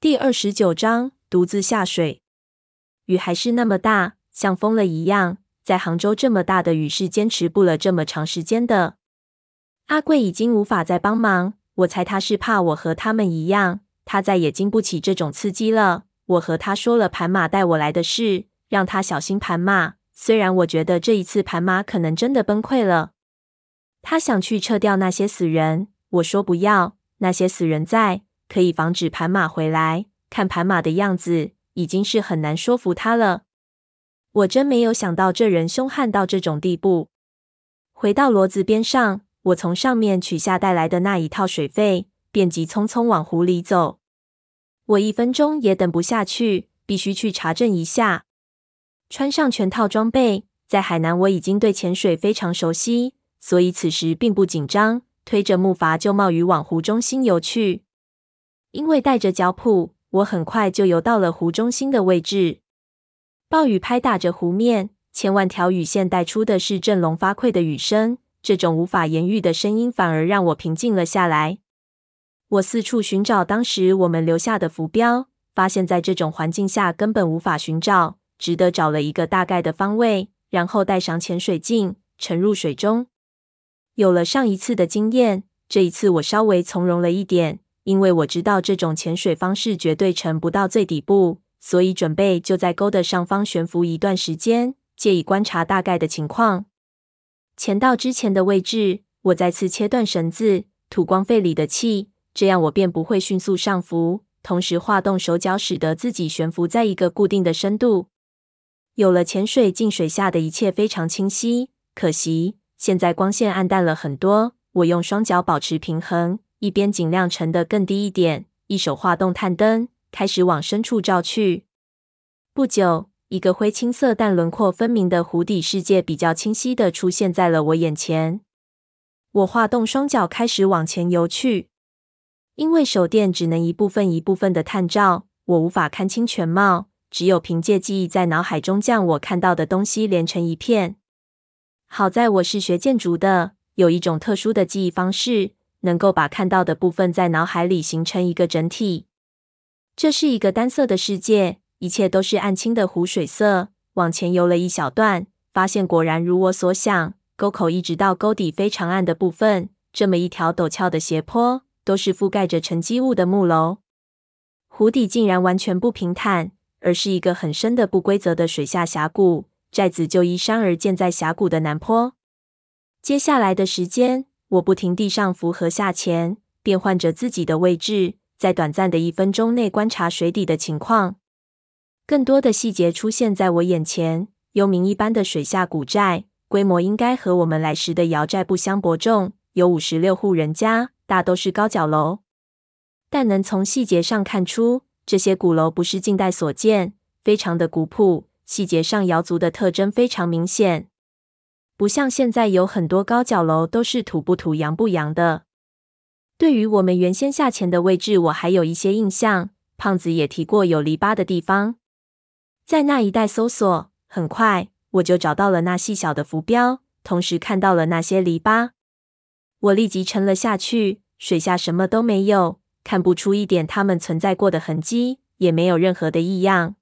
第二十九章，独自下水。雨还是那么大，像疯了一样。在杭州这么大的雨是坚持不了这么长时间的。阿贵已经无法再帮忙，我猜他是怕我和他们一样，他再也经不起这种刺激了。我和他说了盘马带我来的事，让他小心盘马。虽然我觉得这一次盘马可能真的崩溃了。他想去撤掉那些死人，我说不要，那些死人在。可以防止盘马回来。看盘马的样子，已经是很难说服他了。我真没有想到这人凶悍到这种地步。回到骡子边上，我从上面取下带来的那一套水费，便急匆匆往湖里走。我一分钟也等不下去，必须去查证一下。穿上全套装备，在海南我已经对潜水非常熟悉，所以此时并不紧张，推着木筏就冒雨往湖中心游去。因为带着脚蹼，我很快就游到了湖中心的位置。暴雨拍打着湖面，千万条雨线带出的是振聋发聩的雨声。这种无法言喻的声音，反而让我平静了下来。我四处寻找当时我们留下的浮标，发现在这种环境下根本无法寻找，只得找了一个大概的方位，然后带上潜水镜，沉入水中。有了上一次的经验，这一次我稍微从容了一点。因为我知道这种潜水方式绝对沉不到最底部，所以准备就在沟的上方悬浮一段时间，借以观察大概的情况。潜到之前的位置，我再次切断绳子，吐光肺里的气，这样我便不会迅速上浮。同时划动手脚，使得自己悬浮在一个固定的深度。有了潜水镜，水下的一切非常清晰。可惜现在光线暗淡了很多，我用双脚保持平衡。一边尽量沉得更低一点，一手划动探灯，开始往深处照去。不久，一个灰青色但轮廓分明的湖底世界比较清晰地出现在了我眼前。我划动双脚，开始往前游去。因为手电只能一部分一部分的探照，我无法看清全貌，只有凭借记忆在脑海中将我看到的东西连成一片。好在我是学建筑的，有一种特殊的记忆方式。能够把看到的部分在脑海里形成一个整体。这是一个单色的世界，一切都是暗青的湖水色。往前游了一小段，发现果然如我所想，沟口一直到沟底非常暗的部分，这么一条陡峭的斜坡，都是覆盖着沉积物的木楼。湖底竟然完全不平坦，而是一个很深的不规则的水下峡谷。寨子就依山而建在峡谷的南坡。接下来的时间。我不停地上浮和下潜，变换着自己的位置，在短暂的一分钟内观察水底的情况。更多的细节出现在我眼前：幽冥一般的水下古寨，规模应该和我们来时的瑶寨不相伯仲，有五十六户人家，大都是高脚楼。但能从细节上看出，这些古楼不是近代所建，非常的古朴，细节上瑶族的特征非常明显。不像现在有很多高脚楼都是土不土、洋不洋的。对于我们原先下潜的位置，我还有一些印象。胖子也提过有篱笆的地方，在那一带搜索，很快我就找到了那细小的浮标，同时看到了那些篱笆。我立即沉了下去，水下什么都没有，看不出一点它们存在过的痕迹，也没有任何的异样。